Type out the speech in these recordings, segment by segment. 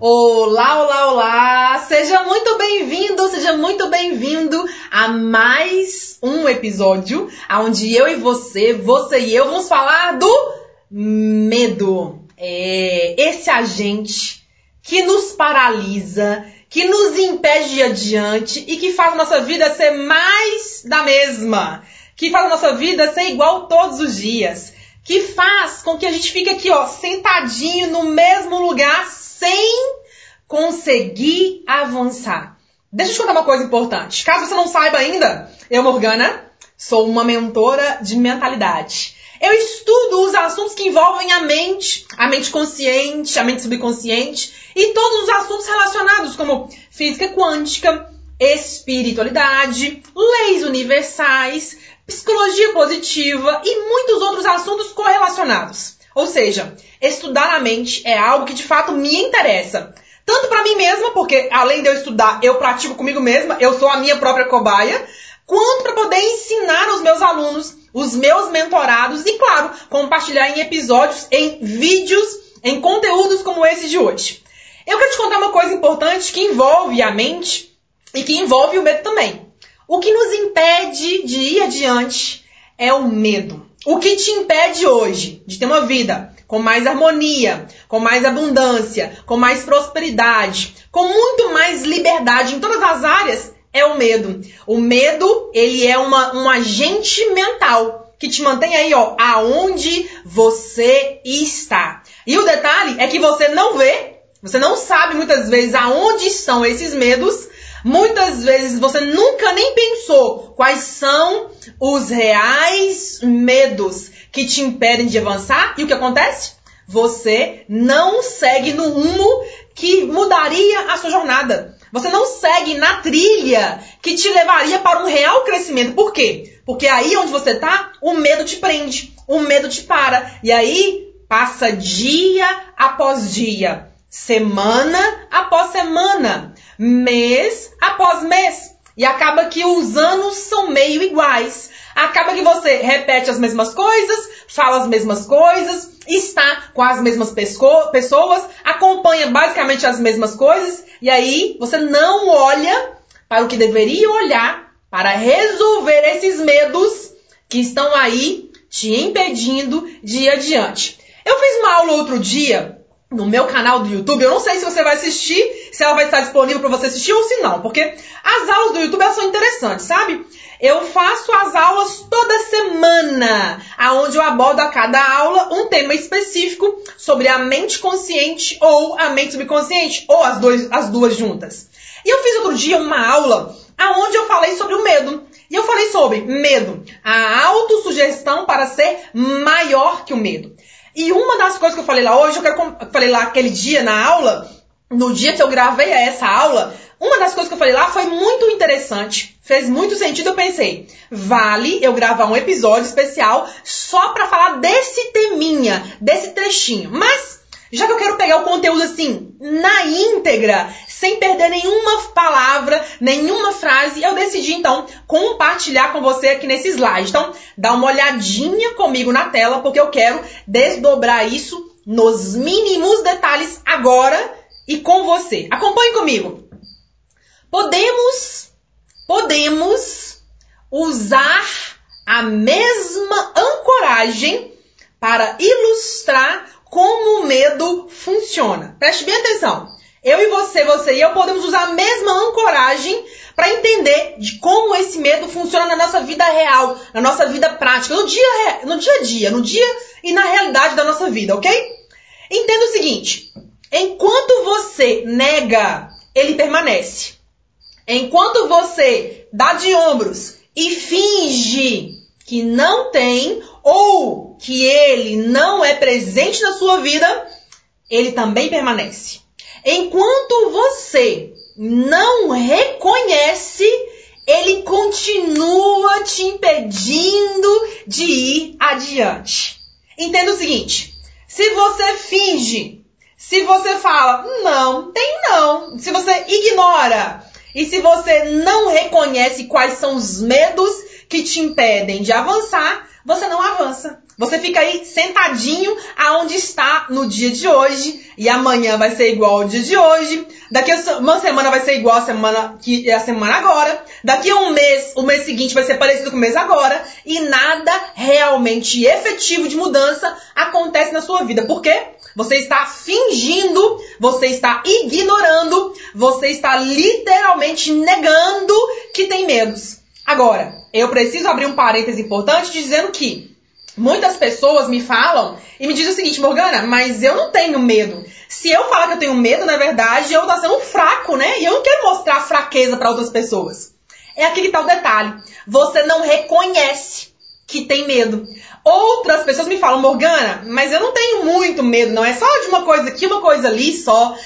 Olá, olá, olá! Seja muito bem-vindo, seja muito bem-vindo a mais um episódio onde eu e você, você e eu vamos falar do medo. É esse agente que nos paralisa, que nos impede de ir adiante e que faz a nossa vida ser mais da mesma, que faz a nossa vida ser igual todos os dias, que faz com que a gente fique aqui, ó, sentadinho no mesmo lugar sem conseguir avançar. Deixa eu te contar uma coisa importante. Caso você não saiba ainda, eu, Morgana, sou uma mentora de mentalidade. Eu estudo os assuntos que envolvem a mente, a mente consciente, a mente subconsciente e todos os assuntos relacionados como física quântica, espiritualidade, leis universais, psicologia positiva e muitos outros assuntos correlacionados. Ou seja, estudar a mente é algo que de fato me interessa. Tanto para mim mesma, porque além de eu estudar, eu pratico comigo mesma, eu sou a minha própria cobaia, quanto para poder ensinar aos meus alunos, os meus mentorados e, claro, compartilhar em episódios, em vídeos, em conteúdos como esse de hoje. Eu quero te contar uma coisa importante que envolve a mente e que envolve o medo também. O que nos impede de ir adiante é o medo. O que te impede hoje de ter uma vida com mais harmonia, com mais abundância, com mais prosperidade, com muito mais liberdade em todas as áreas é o medo. O medo, ele é uma, um agente mental que te mantém aí, ó, aonde você está. E o detalhe é que você não vê, você não sabe muitas vezes aonde estão esses medos, Muitas vezes você nunca nem pensou quais são os reais medos que te impedem de avançar. E o que acontece? Você não segue no rumo que mudaria a sua jornada. Você não segue na trilha que te levaria para um real crescimento. Por quê? Porque aí onde você está, o medo te prende, o medo te para. E aí passa dia após dia, semana após semana mês após mês. E acaba que os anos são meio iguais. Acaba que você repete as mesmas coisas, fala as mesmas coisas, está com as mesmas pessoas, acompanha basicamente as mesmas coisas, e aí você não olha para o que deveria olhar para resolver esses medos que estão aí te impedindo de ir adiante. Eu fiz uma aula outro dia no meu canal do YouTube. Eu não sei se você vai assistir, se ela vai estar disponível para você assistir ou se não, porque as aulas do YouTube são interessantes, sabe? Eu faço as aulas toda semana, aonde eu abordo a cada aula um tema específico sobre a mente consciente ou a mente subconsciente, ou as, dois, as duas juntas. E eu fiz outro dia uma aula aonde eu falei sobre o medo. E eu falei sobre medo, a autossugestão para ser maior que o medo. E uma das coisas que eu falei lá hoje, eu quero falei lá aquele dia na aula, no dia que eu gravei essa aula, uma das coisas que eu falei lá foi muito interessante, fez muito sentido. Eu pensei, vale eu gravar um episódio especial só para falar desse teminha, desse trechinho. Mas já que eu quero pegar o conteúdo assim, na íntegra, sem perder nenhuma palavra, nenhuma frase, eu decidi então compartilhar com você aqui nesse slide. Então, dá uma olhadinha comigo na tela, porque eu quero desdobrar isso nos mínimos detalhes agora e com você. Acompanhe comigo. Podemos, podemos usar a mesma ancoragem para ilustrar como o medo funciona. Preste bem atenção. Eu e você, você e eu podemos usar a mesma ancoragem para entender de como esse medo funciona na nossa vida real, na nossa vida prática, no dia, no dia a dia, no dia e na realidade da nossa vida, ok? Entenda o seguinte: enquanto você nega, ele permanece. Enquanto você dá de ombros e finge que não tem ou que ele não é presente na sua vida, ele também permanece. Enquanto você não reconhece, ele continua te impedindo de ir adiante. Entenda o seguinte: se você finge, se você fala, não, tem não, se você ignora e se você não reconhece quais são os medos que te impedem de avançar, você não avança. Você fica aí sentadinho aonde está no dia de hoje e amanhã vai ser igual ao dia de hoje. Daqui a uma semana vai ser igual a semana que é a semana agora. Daqui a um mês, o mês seguinte vai ser parecido com o mês agora e nada realmente efetivo de mudança acontece na sua vida. Por quê? Você está fingindo, você está ignorando, você está literalmente negando que tem medos. Agora, eu preciso abrir um parêntese importante dizendo que Muitas pessoas me falam e me dizem o seguinte, Morgana, mas eu não tenho medo. Se eu falar que eu tenho medo, na verdade, eu tô sendo fraco, né? E eu não quero mostrar fraqueza para outras pessoas. É aquele tal detalhe. Você não reconhece que tem medo. Outras pessoas me falam, Morgana, mas eu não tenho muito medo, não. É só de uma coisa aqui, uma coisa ali só.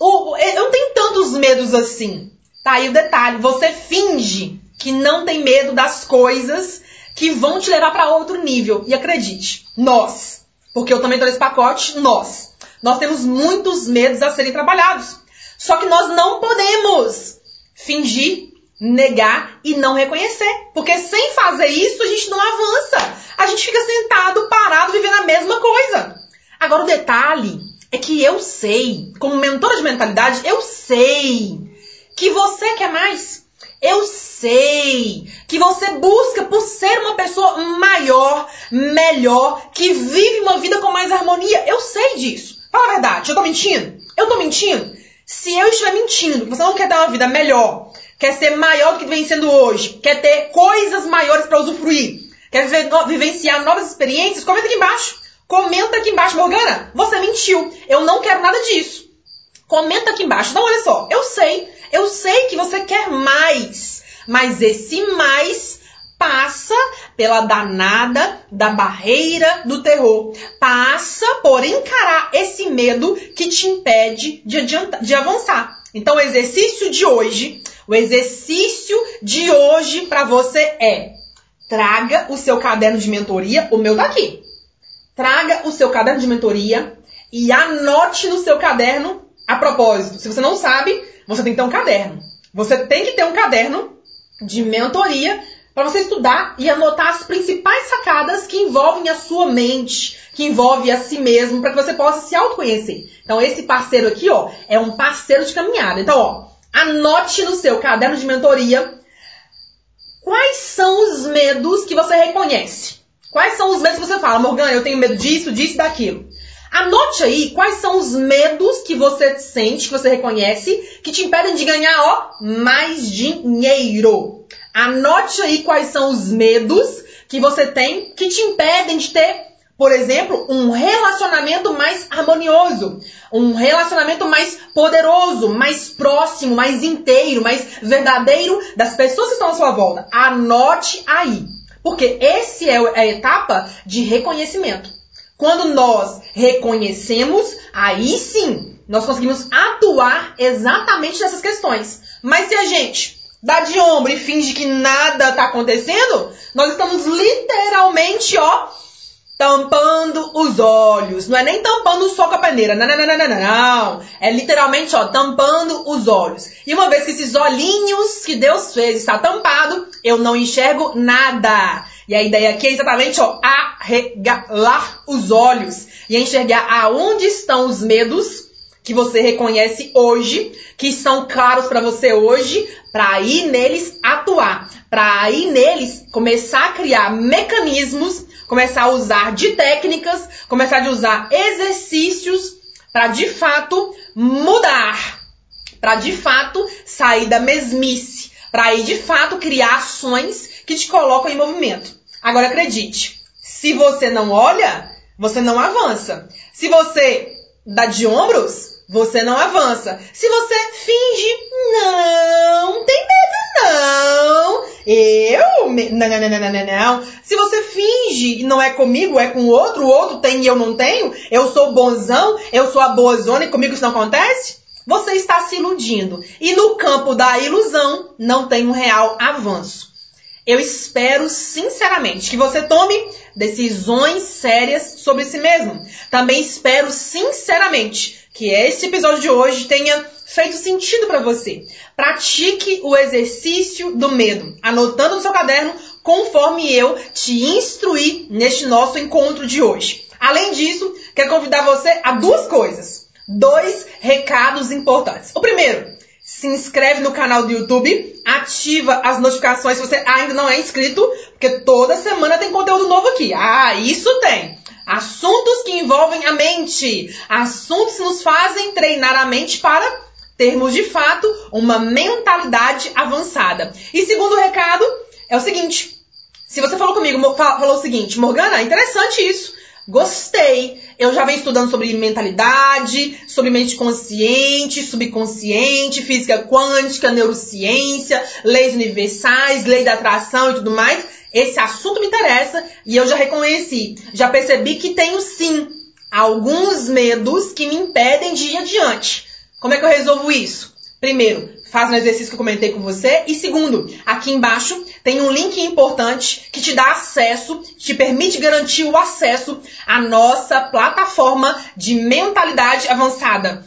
Eu não tenho tantos medos assim. Tá aí o detalhe. Você finge que não tem medo das coisas que vão te levar para outro nível. E acredite, nós, porque eu também tô nesse pacote, nós, nós temos muitos medos a serem trabalhados. Só que nós não podemos fingir, negar e não reconhecer. Porque sem fazer isso, a gente não avança. A gente fica sentado, parado, vivendo a mesma coisa. Agora, o detalhe é que eu sei, como mentora de mentalidade, eu sei que você quer mais. Eu sei que você busca por ser uma pessoa maior, melhor, que vive uma vida com mais harmonia. Eu sei disso. Fala a verdade, eu tô mentindo? Eu tô mentindo? Se eu estiver mentindo, você não quer ter uma vida melhor, quer ser maior do que vem sendo hoje, quer ter coisas maiores para usufruir, quer vivenciar novas experiências, comenta aqui embaixo. Comenta aqui embaixo, Morgana, você mentiu. Eu não quero nada disso. Comenta aqui embaixo. Então, olha só, eu sei, eu sei que você quer mais. Mas esse mais passa pela danada da barreira do terror. Passa por encarar esse medo que te impede de, adianta, de avançar. Então, o exercício de hoje, o exercício de hoje para você é: traga o seu caderno de mentoria, o meu daqui. Traga o seu caderno de mentoria e anote no seu caderno a propósito. Se você não sabe, você tem que ter um caderno. Você tem que ter um caderno de mentoria para você estudar e anotar as principais sacadas que envolvem a sua mente, que envolve a si mesmo, para que você possa se autoconhecer. Então, esse parceiro aqui, ó, é um parceiro de caminhada. Então, ó, anote no seu caderno de mentoria quais são os medos que você reconhece. Quais são os medos que você fala, Morgana, eu tenho medo disso, disso, daquilo. Anote aí quais são os medos que você sente, que você reconhece, que te impedem de ganhar, ó, mais dinheiro. Anote aí quais são os medos que você tem que te impedem de ter, por exemplo, um relacionamento mais harmonioso, um relacionamento mais poderoso, mais próximo, mais inteiro, mais verdadeiro das pessoas que estão à sua volta. Anote aí. Porque esse é a etapa de reconhecimento. Quando nós reconhecemos, aí sim nós conseguimos atuar exatamente nessas questões. Mas se a gente dá de ombro e finge que nada está acontecendo, nós estamos literalmente, ó, tampando os olhos. Não é nem tampando sol com a peneira. Não, não, não, não, não, não. É literalmente, ó, tampando os olhos. E uma vez que esses olhinhos que Deus fez está tampado, eu não enxergo nada. E a ideia aqui é exatamente, ó, arregalar os olhos e enxergar aonde estão os medos que você reconhece hoje, que são claros para você hoje, para aí neles atuar, para aí neles começar a criar mecanismos, começar a usar de técnicas, começar a usar exercícios para de fato mudar, para de fato sair da mesmice, para aí de fato criar ações que te colocam em movimento. Agora acredite, se você não olha, você não avança. Se você dá de ombros, você não avança. Se você finge, não tem medo, não. Eu? Não, não, não, não, não, não. Se você finge não é comigo, é com outro, o outro tem e eu não tenho, eu sou bonzão, eu sou a boa zona e comigo isso não acontece, você está se iludindo. E no campo da ilusão não tem um real avanço. Eu espero sinceramente que você tome decisões sérias sobre si mesmo. Também espero sinceramente que esse episódio de hoje tenha feito sentido para você. Pratique o exercício do medo, anotando no seu caderno conforme eu te instruí neste nosso encontro de hoje. Além disso, quero convidar você a duas coisas. Dois recados importantes. O primeiro, se inscreve no canal do YouTube, ativa as notificações se você ainda não é inscrito, porque toda semana tem conteúdo novo aqui. Ah, isso tem. Assuntos que envolvem a mente, assuntos que nos fazem treinar a mente para termos de fato uma mentalidade avançada. E segundo recado é o seguinte: se você falou comigo, falou o seguinte, Morgana, interessante isso. Gostei. Eu já venho estudando sobre mentalidade, sobre mente consciente, subconsciente, física quântica, neurociência, leis universais, lei da atração e tudo mais. Esse assunto me interessa e eu já reconheci, já percebi que tenho sim alguns medos que me impedem de ir adiante. Como é que eu resolvo isso? Primeiro, faz um exercício que eu comentei com você. E segundo, aqui embaixo tem um link importante que te dá acesso, te permite garantir o acesso à nossa plataforma de mentalidade avançada.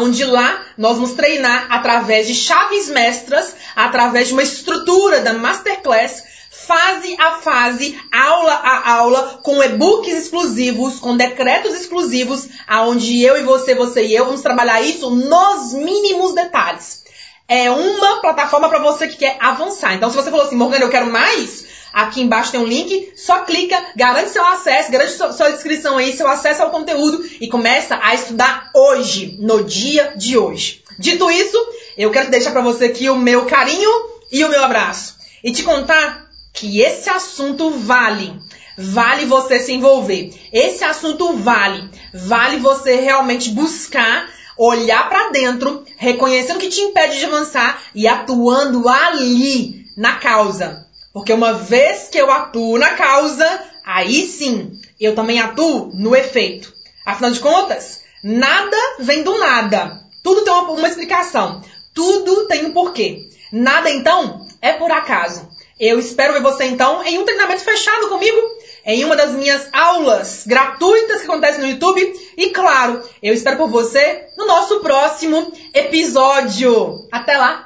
Onde lá nós vamos treinar através de chaves mestras, através de uma estrutura da Masterclass fase a fase, aula a aula, com e-books exclusivos, com decretos exclusivos, aonde eu e você, você e eu vamos trabalhar isso nos mínimos detalhes. É uma plataforma para você que quer avançar. Então, se você falou assim, Morgana, eu quero mais, aqui embaixo tem um link, só clica, garante seu acesso, garante sua inscrição aí, seu acesso ao conteúdo e começa a estudar hoje, no dia de hoje. Dito isso, eu quero deixar para você aqui o meu carinho e o meu abraço. E te contar que esse assunto vale. Vale você se envolver. Esse assunto vale. Vale você realmente buscar, olhar para dentro, reconhecendo o que te impede de avançar e atuando ali na causa. Porque uma vez que eu atuo na causa, aí sim, eu também atuo no efeito. Afinal de contas, nada vem do nada. Tudo tem uma, uma explicação. Tudo tem um porquê. Nada, então, é por acaso. Eu espero ver você então em um treinamento fechado comigo, em uma das minhas aulas gratuitas que acontecem no YouTube. E claro, eu espero por você no nosso próximo episódio. Até lá!